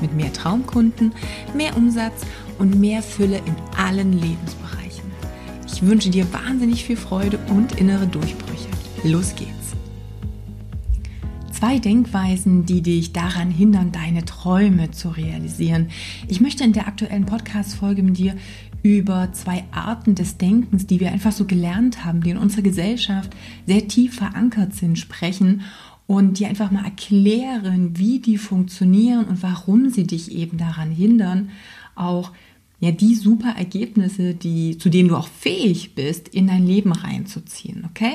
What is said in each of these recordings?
Mit mehr Traumkunden, mehr Umsatz und mehr Fülle in allen Lebensbereichen. Ich wünsche dir wahnsinnig viel Freude und innere Durchbrüche. Los geht's! Zwei Denkweisen, die dich daran hindern, deine Träume zu realisieren. Ich möchte in der aktuellen Podcast-Folge mit dir über zwei Arten des Denkens, die wir einfach so gelernt haben, die in unserer Gesellschaft sehr tief verankert sind, sprechen und die einfach mal erklären, wie die funktionieren und warum sie dich eben daran hindern, auch ja die super Ergebnisse, die, zu denen du auch fähig bist, in dein Leben reinzuziehen. Okay?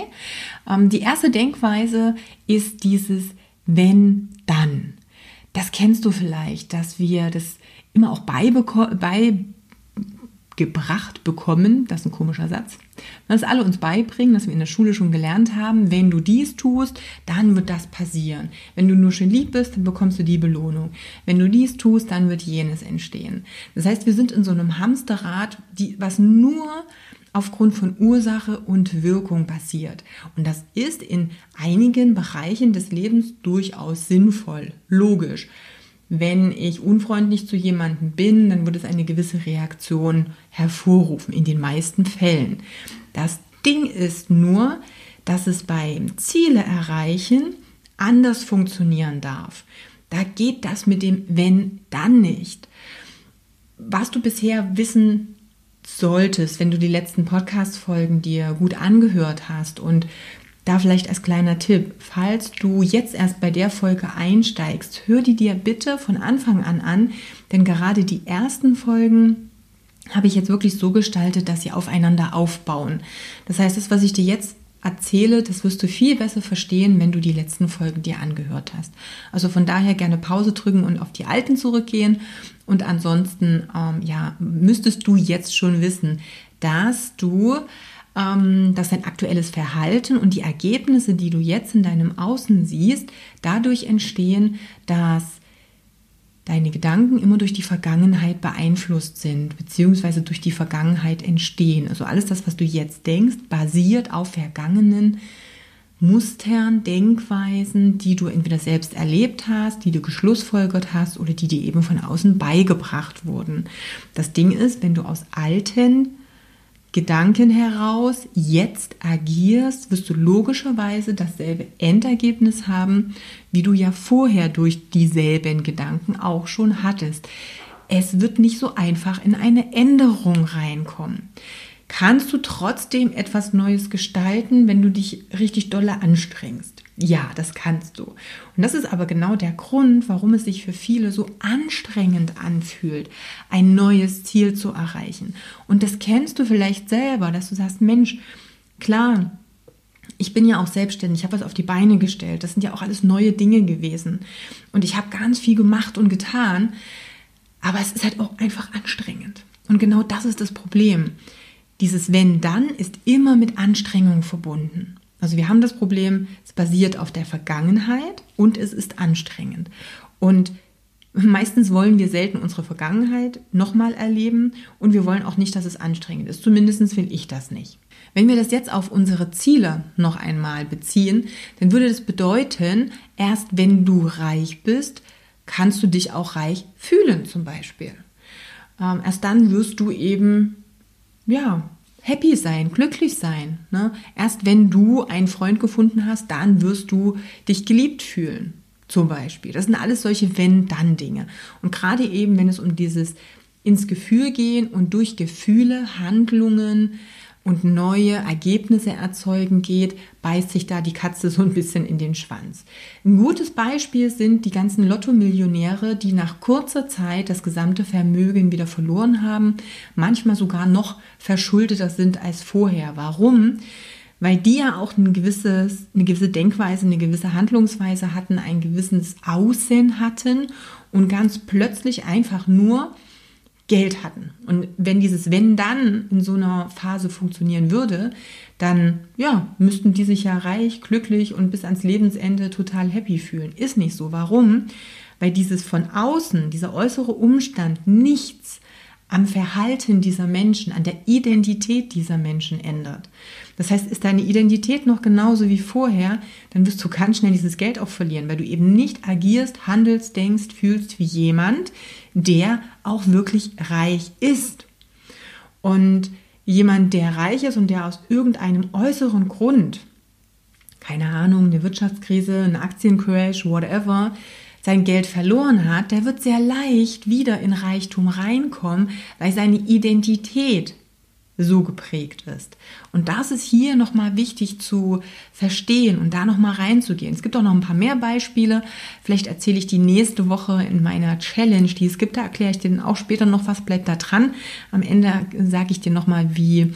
Ähm, die erste Denkweise ist dieses wenn dann. Das kennst du vielleicht, dass wir das immer auch beigebracht bekommen. Das ist ein komischer Satz. Dass alle uns beibringen, dass wir in der Schule schon gelernt haben, wenn du dies tust, dann wird das passieren. Wenn du nur schön lieb bist, dann bekommst du die Belohnung. Wenn du dies tust, dann wird jenes entstehen. Das heißt, wir sind in so einem Hamsterrad, die, was nur aufgrund von Ursache und Wirkung basiert. Und das ist in einigen Bereichen des Lebens durchaus sinnvoll, logisch. Wenn ich unfreundlich zu jemandem bin, dann wird es eine gewisse Reaktion hervorrufen, in den meisten Fällen. Das Ding ist nur, dass es beim Ziele erreichen anders funktionieren darf. Da geht das mit dem wenn dann nicht. Was du bisher wissen solltest, wenn du die letzten Podcast-Folgen dir gut angehört hast und da vielleicht als kleiner Tipp, falls du jetzt erst bei der Folge einsteigst, hör die dir bitte von Anfang an an, denn gerade die ersten Folgen habe ich jetzt wirklich so gestaltet, dass sie aufeinander aufbauen. Das heißt, das, was ich dir jetzt erzähle, das wirst du viel besser verstehen, wenn du die letzten Folgen dir angehört hast. Also von daher gerne Pause drücken und auf die alten zurückgehen. Und ansonsten, ähm, ja, müsstest du jetzt schon wissen, dass du dass dein aktuelles Verhalten und die Ergebnisse, die du jetzt in deinem Außen siehst, dadurch entstehen, dass deine Gedanken immer durch die Vergangenheit beeinflusst sind, beziehungsweise durch die Vergangenheit entstehen. Also alles das, was du jetzt denkst, basiert auf vergangenen Mustern, Denkweisen, die du entweder selbst erlebt hast, die du geschlussfolgert hast oder die dir eben von außen beigebracht wurden. Das Ding ist, wenn du aus alten Gedanken heraus jetzt agierst, wirst du logischerweise dasselbe Endergebnis haben, wie du ja vorher durch dieselben Gedanken auch schon hattest. Es wird nicht so einfach in eine Änderung reinkommen. Kannst du trotzdem etwas Neues gestalten, wenn du dich richtig dolle anstrengst? Ja, das kannst du. Und das ist aber genau der Grund, warum es sich für viele so anstrengend anfühlt, ein neues Ziel zu erreichen. Und das kennst du vielleicht selber, dass du sagst, Mensch, klar, ich bin ja auch selbstständig, ich habe was auf die Beine gestellt. Das sind ja auch alles neue Dinge gewesen. Und ich habe ganz viel gemacht und getan. Aber es ist halt auch einfach anstrengend. Und genau das ist das Problem. Dieses Wenn dann ist immer mit Anstrengung verbunden. Also wir haben das Problem, es basiert auf der Vergangenheit und es ist anstrengend. Und meistens wollen wir selten unsere Vergangenheit nochmal erleben und wir wollen auch nicht, dass es anstrengend ist. Zumindest will ich das nicht. Wenn wir das jetzt auf unsere Ziele noch einmal beziehen, dann würde das bedeuten, erst wenn du reich bist, kannst du dich auch reich fühlen zum Beispiel. Ähm, erst dann wirst du eben, ja, happy sein, glücklich sein. Ne? Erst wenn du einen Freund gefunden hast, dann wirst du dich geliebt fühlen, zum Beispiel. Das sind alles solche Wenn-Dann-Dinge. Und gerade eben, wenn es um dieses ins Gefühl gehen und durch Gefühle, Handlungen, und neue Ergebnisse erzeugen geht, beißt sich da die Katze so ein bisschen in den Schwanz. Ein gutes Beispiel sind die ganzen Lotto-Millionäre, die nach kurzer Zeit das gesamte Vermögen wieder verloren haben, manchmal sogar noch verschuldeter sind als vorher. Warum? weil die ja auch ein gewisses, eine gewisse Denkweise, eine gewisse Handlungsweise hatten, ein gewisses Aussehen hatten und ganz plötzlich einfach nur Geld hatten. Und wenn dieses Wenn dann in so einer Phase funktionieren würde, dann ja, müssten die sich ja reich, glücklich und bis ans Lebensende total happy fühlen. Ist nicht so. Warum? Weil dieses von außen, dieser äußere Umstand nichts am Verhalten dieser Menschen, an der Identität dieser Menschen ändert. Das heißt, ist deine Identität noch genauso wie vorher, dann wirst du ganz schnell dieses Geld auch verlieren, weil du eben nicht agierst, handelst, denkst, fühlst wie jemand, der auch wirklich reich ist. Und jemand, der reich ist und der aus irgendeinem äußeren Grund, keine Ahnung, eine Wirtschaftskrise, eine Aktiencrash, whatever, sein Geld verloren hat, der wird sehr leicht wieder in Reichtum reinkommen, weil seine Identität so geprägt ist. Und das ist hier nochmal wichtig zu verstehen und da nochmal reinzugehen. Es gibt auch noch ein paar mehr Beispiele. Vielleicht erzähle ich die nächste Woche in meiner Challenge, die es gibt. Da erkläre ich dir dann auch später noch was. Bleibt da dran. Am Ende sage ich dir nochmal, wie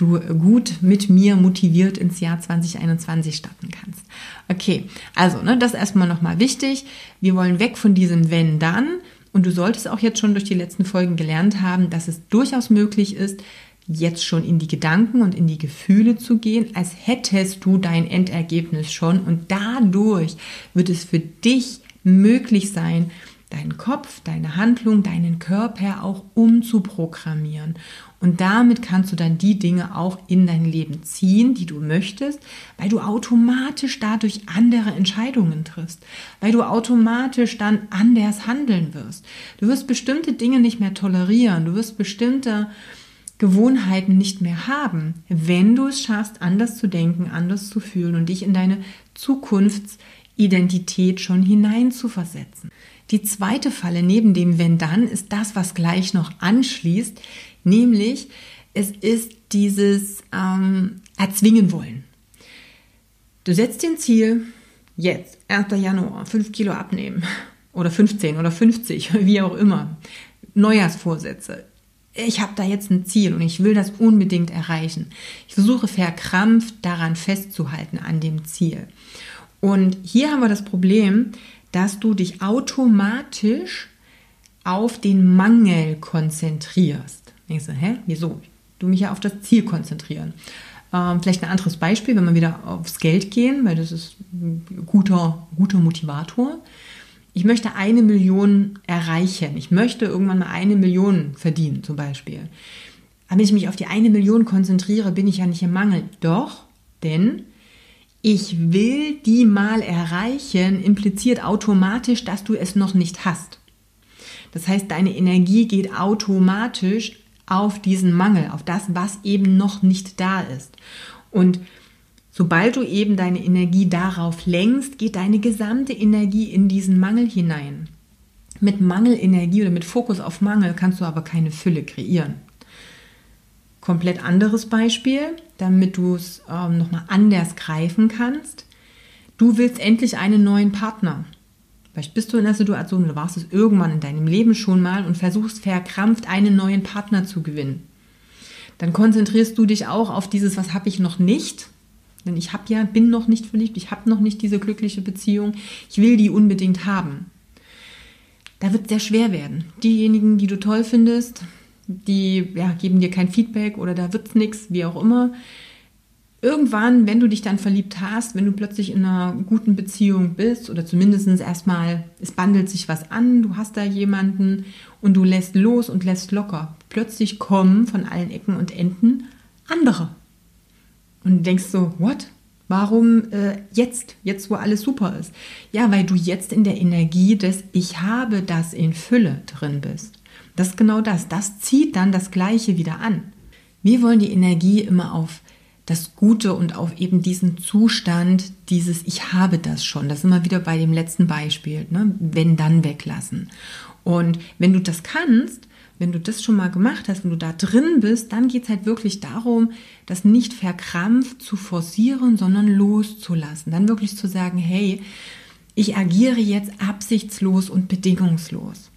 du gut mit mir motiviert ins Jahr 2021 starten kannst. Okay, also ne, das erstmal nochmal wichtig. Wir wollen weg von diesem Wenn dann. Und du solltest auch jetzt schon durch die letzten Folgen gelernt haben, dass es durchaus möglich ist, jetzt schon in die Gedanken und in die Gefühle zu gehen, als hättest du dein Endergebnis schon. Und dadurch wird es für dich möglich sein, deinen Kopf, deine Handlung, deinen Körper auch umzuprogrammieren. Und damit kannst du dann die Dinge auch in dein Leben ziehen, die du möchtest, weil du automatisch dadurch andere Entscheidungen triffst, weil du automatisch dann anders handeln wirst. Du wirst bestimmte Dinge nicht mehr tolerieren, du wirst bestimmte Gewohnheiten nicht mehr haben, wenn du es schaffst, anders zu denken, anders zu fühlen und dich in deine Zukunftsidentität schon hineinzuversetzen. Die zweite Falle neben dem Wenn dann ist das, was gleich noch anschließt, nämlich es ist dieses ähm, Erzwingen wollen. Du setzt dir ein Ziel, jetzt, 1. Januar, 5 Kilo abnehmen oder 15 oder 50, wie auch immer. Neujahrsvorsätze. Ich habe da jetzt ein Ziel und ich will das unbedingt erreichen. Ich versuche verkrampft daran festzuhalten an dem Ziel. Und hier haben wir das Problem, dass du dich automatisch auf den Mangel konzentrierst. Denkst du, hä, wieso? Du mich ja auf das Ziel konzentrieren. Ähm, vielleicht ein anderes Beispiel, wenn wir wieder aufs Geld gehen, weil das ist ein guter, guter Motivator. Ich möchte eine Million erreichen. Ich möchte irgendwann mal eine Million verdienen, zum Beispiel. Aber wenn ich mich auf die eine Million konzentriere, bin ich ja nicht im Mangel. Doch, denn ich will die mal erreichen, impliziert automatisch, dass du es noch nicht hast. Das heißt, deine Energie geht automatisch auf diesen Mangel, auf das, was eben noch nicht da ist. Und sobald du eben deine Energie darauf lenkst, geht deine gesamte Energie in diesen Mangel hinein. Mit Mangelenergie oder mit Fokus auf Mangel kannst du aber keine Fülle kreieren. Komplett anderes Beispiel, damit du es ähm, nochmal anders greifen kannst. Du willst endlich einen neuen Partner. Vielleicht bist du in der Situation oder warst es irgendwann in deinem Leben schon mal und versuchst verkrampft einen neuen Partner zu gewinnen. Dann konzentrierst du dich auch auf dieses, was habe ich noch nicht? Denn ich habe ja, bin noch nicht verliebt, ich habe noch nicht diese glückliche Beziehung, ich will die unbedingt haben. Da wird es sehr schwer werden. Diejenigen, die du toll findest, die ja, geben dir kein Feedback oder da wird es nichts, wie auch immer. Irgendwann, wenn du dich dann verliebt hast, wenn du plötzlich in einer guten Beziehung bist oder zumindest erstmal, es bandelt sich was an, du hast da jemanden und du lässt los und lässt locker. Plötzlich kommen von allen Ecken und Enden andere. Und denkst so, what? Warum äh, jetzt, jetzt wo alles super ist? Ja, weil du jetzt in der Energie des Ich habe das in Fülle drin bist. Das ist genau das. Das zieht dann das Gleiche wieder an. Wir wollen die Energie immer auf das Gute und auf eben diesen Zustand, dieses Ich habe das schon. Das ist immer wieder bei dem letzten Beispiel, ne? wenn dann weglassen. Und wenn du das kannst, wenn du das schon mal gemacht hast, wenn du da drin bist, dann geht es halt wirklich darum, das nicht verkrampft zu forcieren, sondern loszulassen. Dann wirklich zu sagen, hey, ich agiere jetzt absichtslos und bedingungslos.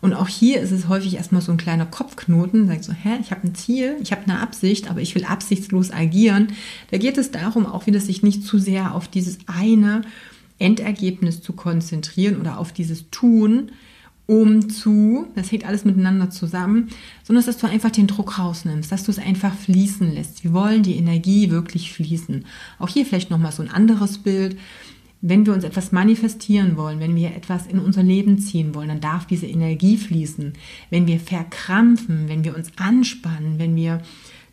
Und auch hier ist es häufig erstmal so ein kleiner Kopfknoten, sagt so, hä, ich habe ein Ziel, ich habe eine Absicht, aber ich will absichtslos agieren. Da geht es darum, auch wieder sich nicht zu sehr auf dieses eine Endergebnis zu konzentrieren oder auf dieses Tun, um zu, das hängt alles miteinander zusammen, sondern dass du einfach den Druck rausnimmst, dass du es einfach fließen lässt. Wir wollen die Energie wirklich fließen. Auch hier vielleicht nochmal so ein anderes Bild wenn wir uns etwas manifestieren wollen, wenn wir etwas in unser Leben ziehen wollen, dann darf diese Energie fließen. Wenn wir verkrampfen, wenn wir uns anspannen, wenn wir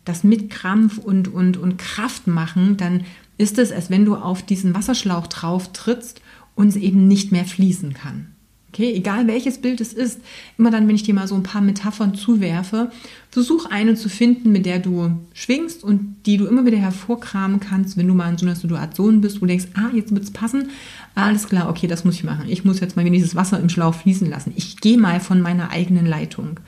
das mit Krampf und, und, und Kraft machen, dann ist es, als wenn du auf diesen Wasserschlauch drauf trittst und es eben nicht mehr fließen kann. Okay, egal welches Bild es ist, immer dann, wenn ich dir mal so ein paar Metaphern zuwerfe, versuch eine zu finden, mit der du schwingst und die du immer wieder hervorkramen kannst, wenn du mal in so einer Situation bist, wo du denkst, ah, jetzt wird es passen. Alles klar, okay, das muss ich machen. Ich muss jetzt mal dieses Wasser im Schlauch fließen lassen. Ich gehe mal von meiner eigenen Leitung.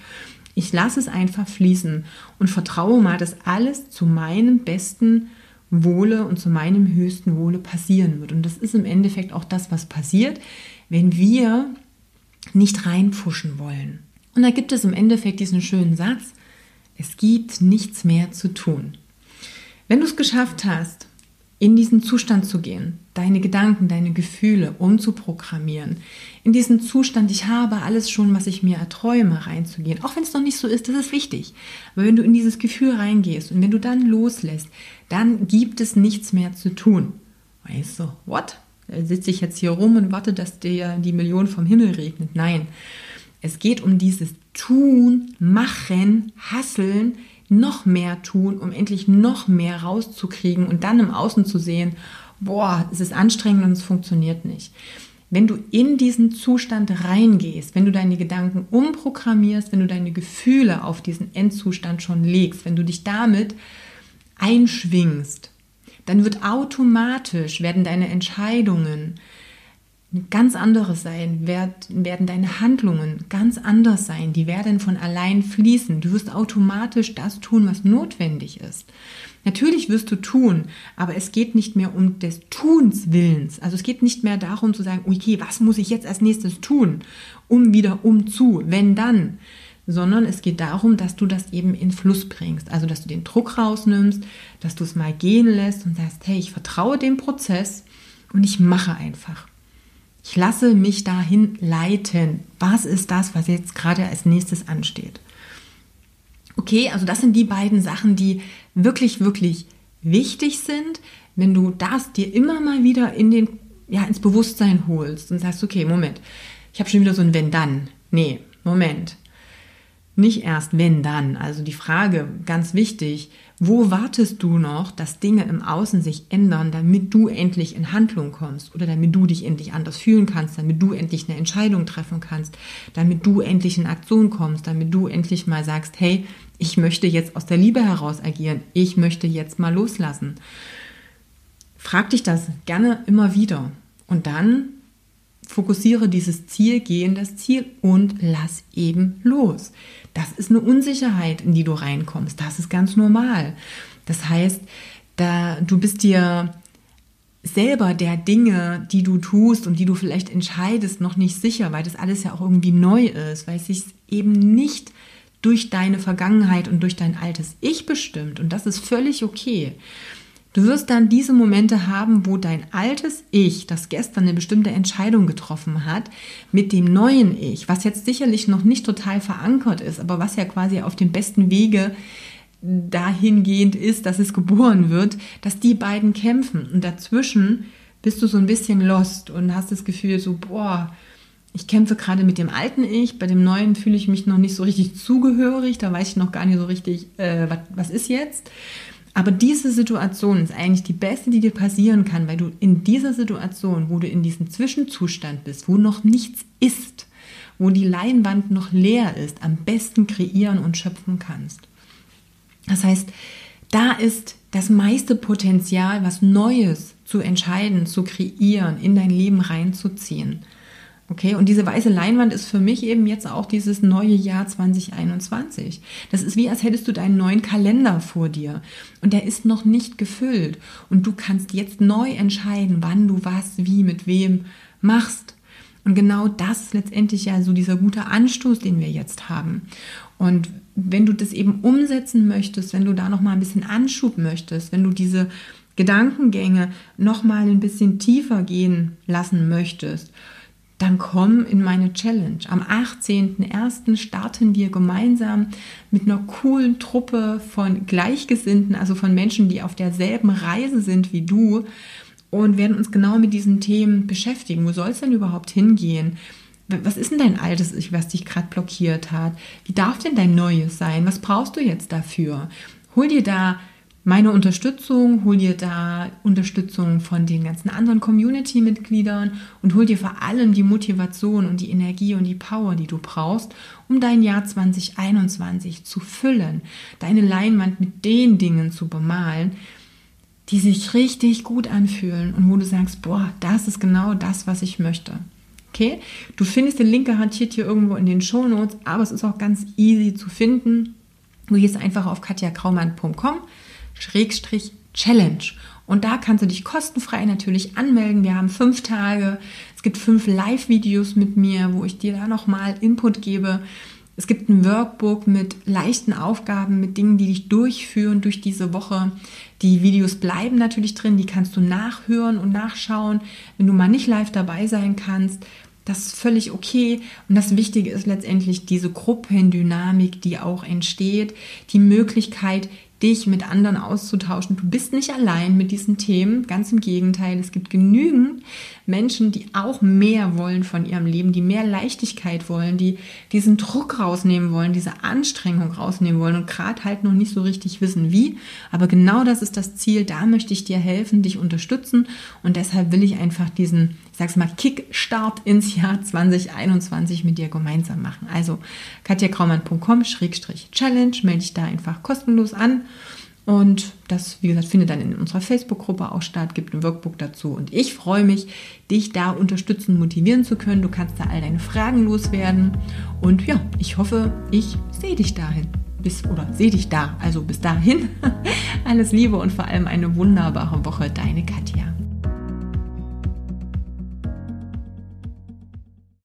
Ich lasse es einfach fließen und vertraue mal, dass alles zu meinem besten Wohle und zu meinem höchsten Wohle passieren wird. Und das ist im Endeffekt auch das, was passiert, wenn wir nicht reinpfuschen wollen. Und da gibt es im Endeffekt diesen schönen Satz, es gibt nichts mehr zu tun. Wenn du es geschafft hast, in diesen Zustand zu gehen, deine Gedanken, deine Gefühle umzuprogrammieren, in diesen Zustand, ich habe alles schon, was ich mir erträume, reinzugehen, auch wenn es noch nicht so ist, das ist wichtig. Aber wenn du in dieses Gefühl reingehst und wenn du dann loslässt, dann gibt es nichts mehr zu tun. Weißt du, what? Sitze ich jetzt hier rum und warte, dass dir die Million vom Himmel regnet. Nein, es geht um dieses Tun, Machen, Hasseln, noch mehr tun, um endlich noch mehr rauszukriegen und dann im Außen zu sehen, boah, es ist anstrengend und es funktioniert nicht. Wenn du in diesen Zustand reingehst, wenn du deine Gedanken umprogrammierst, wenn du deine Gefühle auf diesen Endzustand schon legst, wenn du dich damit einschwingst, dann wird automatisch, werden deine Entscheidungen ganz anderes sein, werden deine Handlungen ganz anders sein, die werden von allein fließen. Du wirst automatisch das tun, was notwendig ist. Natürlich wirst du tun, aber es geht nicht mehr um des Tuns Willens. Also es geht nicht mehr darum zu sagen, okay, was muss ich jetzt als nächstes tun, um wieder umzu, wenn dann, sondern es geht darum, dass du das eben in Fluss bringst. Also, dass du den Druck rausnimmst, dass du es mal gehen lässt und sagst, hey, ich vertraue dem Prozess und ich mache einfach. Ich lasse mich dahin leiten. Was ist das, was jetzt gerade als nächstes ansteht? Okay, also das sind die beiden Sachen, die wirklich, wirklich wichtig sind, wenn du das dir immer mal wieder in den, ja, ins Bewusstsein holst und sagst, okay, Moment, ich habe schon wieder so ein Wenn-Dann. Nee, Moment. Nicht erst wenn dann. Also die Frage, ganz wichtig, wo wartest du noch, dass Dinge im Außen sich ändern, damit du endlich in Handlung kommst oder damit du dich endlich anders fühlen kannst, damit du endlich eine Entscheidung treffen kannst, damit du endlich in Aktion kommst, damit du endlich mal sagst, hey, ich möchte jetzt aus der Liebe heraus agieren, ich möchte jetzt mal loslassen. Frag dich das gerne immer wieder und dann fokussiere dieses Ziel, geh in das Ziel und lass eben los. Das ist eine Unsicherheit, in die du reinkommst. Das ist ganz normal. Das heißt, da du bist dir selber der Dinge, die du tust und die du vielleicht entscheidest, noch nicht sicher, weil das alles ja auch irgendwie neu ist, weil es sich eben nicht durch deine Vergangenheit und durch dein altes Ich bestimmt und das ist völlig okay. Du wirst dann diese Momente haben, wo dein altes Ich, das gestern eine bestimmte Entscheidung getroffen hat, mit dem neuen Ich, was jetzt sicherlich noch nicht total verankert ist, aber was ja quasi auf dem besten Wege dahingehend ist, dass es geboren wird, dass die beiden kämpfen. Und dazwischen bist du so ein bisschen lost und hast das Gefühl so, boah, ich kämpfe gerade mit dem alten Ich, bei dem neuen fühle ich mich noch nicht so richtig zugehörig, da weiß ich noch gar nicht so richtig, äh, was, was ist jetzt. Aber diese Situation ist eigentlich die beste, die dir passieren kann, weil du in dieser Situation, wo du in diesem Zwischenzustand bist, wo noch nichts ist, wo die Leinwand noch leer ist, am besten kreieren und schöpfen kannst. Das heißt, da ist das meiste Potenzial, was Neues zu entscheiden, zu kreieren, in dein Leben reinzuziehen. Okay, und diese weiße Leinwand ist für mich eben jetzt auch dieses neue Jahr 2021. Das ist wie, als hättest du deinen neuen Kalender vor dir und der ist noch nicht gefüllt und du kannst jetzt neu entscheiden, wann du was, wie, mit wem machst. Und genau das ist letztendlich ja so dieser gute Anstoß, den wir jetzt haben. Und wenn du das eben umsetzen möchtest, wenn du da noch mal ein bisschen Anschub möchtest, wenn du diese Gedankengänge noch mal ein bisschen tiefer gehen lassen möchtest, dann komm in meine Challenge. Am 18.01. starten wir gemeinsam mit einer coolen Truppe von Gleichgesinnten, also von Menschen, die auf derselben Reise sind wie du und werden uns genau mit diesen Themen beschäftigen. Wo soll es denn überhaupt hingehen? Was ist denn dein altes Ich, was dich gerade blockiert hat? Wie darf denn dein neues sein? Was brauchst du jetzt dafür? Hol dir da meine Unterstützung, hol dir da Unterstützung von den ganzen anderen Community-Mitgliedern und hol dir vor allem die Motivation und die Energie und die Power, die du brauchst, um dein Jahr 2021 zu füllen, deine Leinwand mit den Dingen zu bemalen, die sich richtig gut anfühlen und wo du sagst, boah, das ist genau das, was ich möchte. Okay? Du findest den Link garantiert hier irgendwo in den Show Notes, aber es ist auch ganz easy zu finden. Du gehst einfach auf katjakraumann.com Schrägstrich Challenge. Und da kannst du dich kostenfrei natürlich anmelden. Wir haben fünf Tage. Es gibt fünf Live-Videos mit mir, wo ich dir da nochmal Input gebe. Es gibt ein Workbook mit leichten Aufgaben, mit Dingen, die dich durchführen durch diese Woche. Die Videos bleiben natürlich drin, die kannst du nachhören und nachschauen, wenn du mal nicht live dabei sein kannst. Das ist völlig okay. Und das Wichtige ist letztendlich diese Gruppendynamik, die auch entsteht, die Möglichkeit, dich mit anderen auszutauschen. Du bist nicht allein mit diesen Themen, ganz im Gegenteil. Es gibt genügend Menschen, die auch mehr wollen von ihrem Leben, die mehr Leichtigkeit wollen, die diesen Druck rausnehmen wollen, diese Anstrengung rausnehmen wollen und gerade halt noch nicht so richtig wissen, wie. Aber genau das ist das Ziel. Da möchte ich dir helfen, dich unterstützen und deshalb will ich einfach diesen sag's mal, Kickstart ins Jahr 2021 mit dir gemeinsam machen. Also katjakraumann.com-challenge, melde dich da einfach kostenlos an. Und das, wie gesagt, findet dann in unserer Facebook-Gruppe auch statt, gibt ein Workbook dazu. Und ich freue mich, dich da unterstützen, motivieren zu können. Du kannst da all deine Fragen loswerden. Und ja, ich hoffe, ich sehe dich dahin. Bis, oder sehe dich da. Also bis dahin. Alles Liebe und vor allem eine wunderbare Woche. Deine Katja.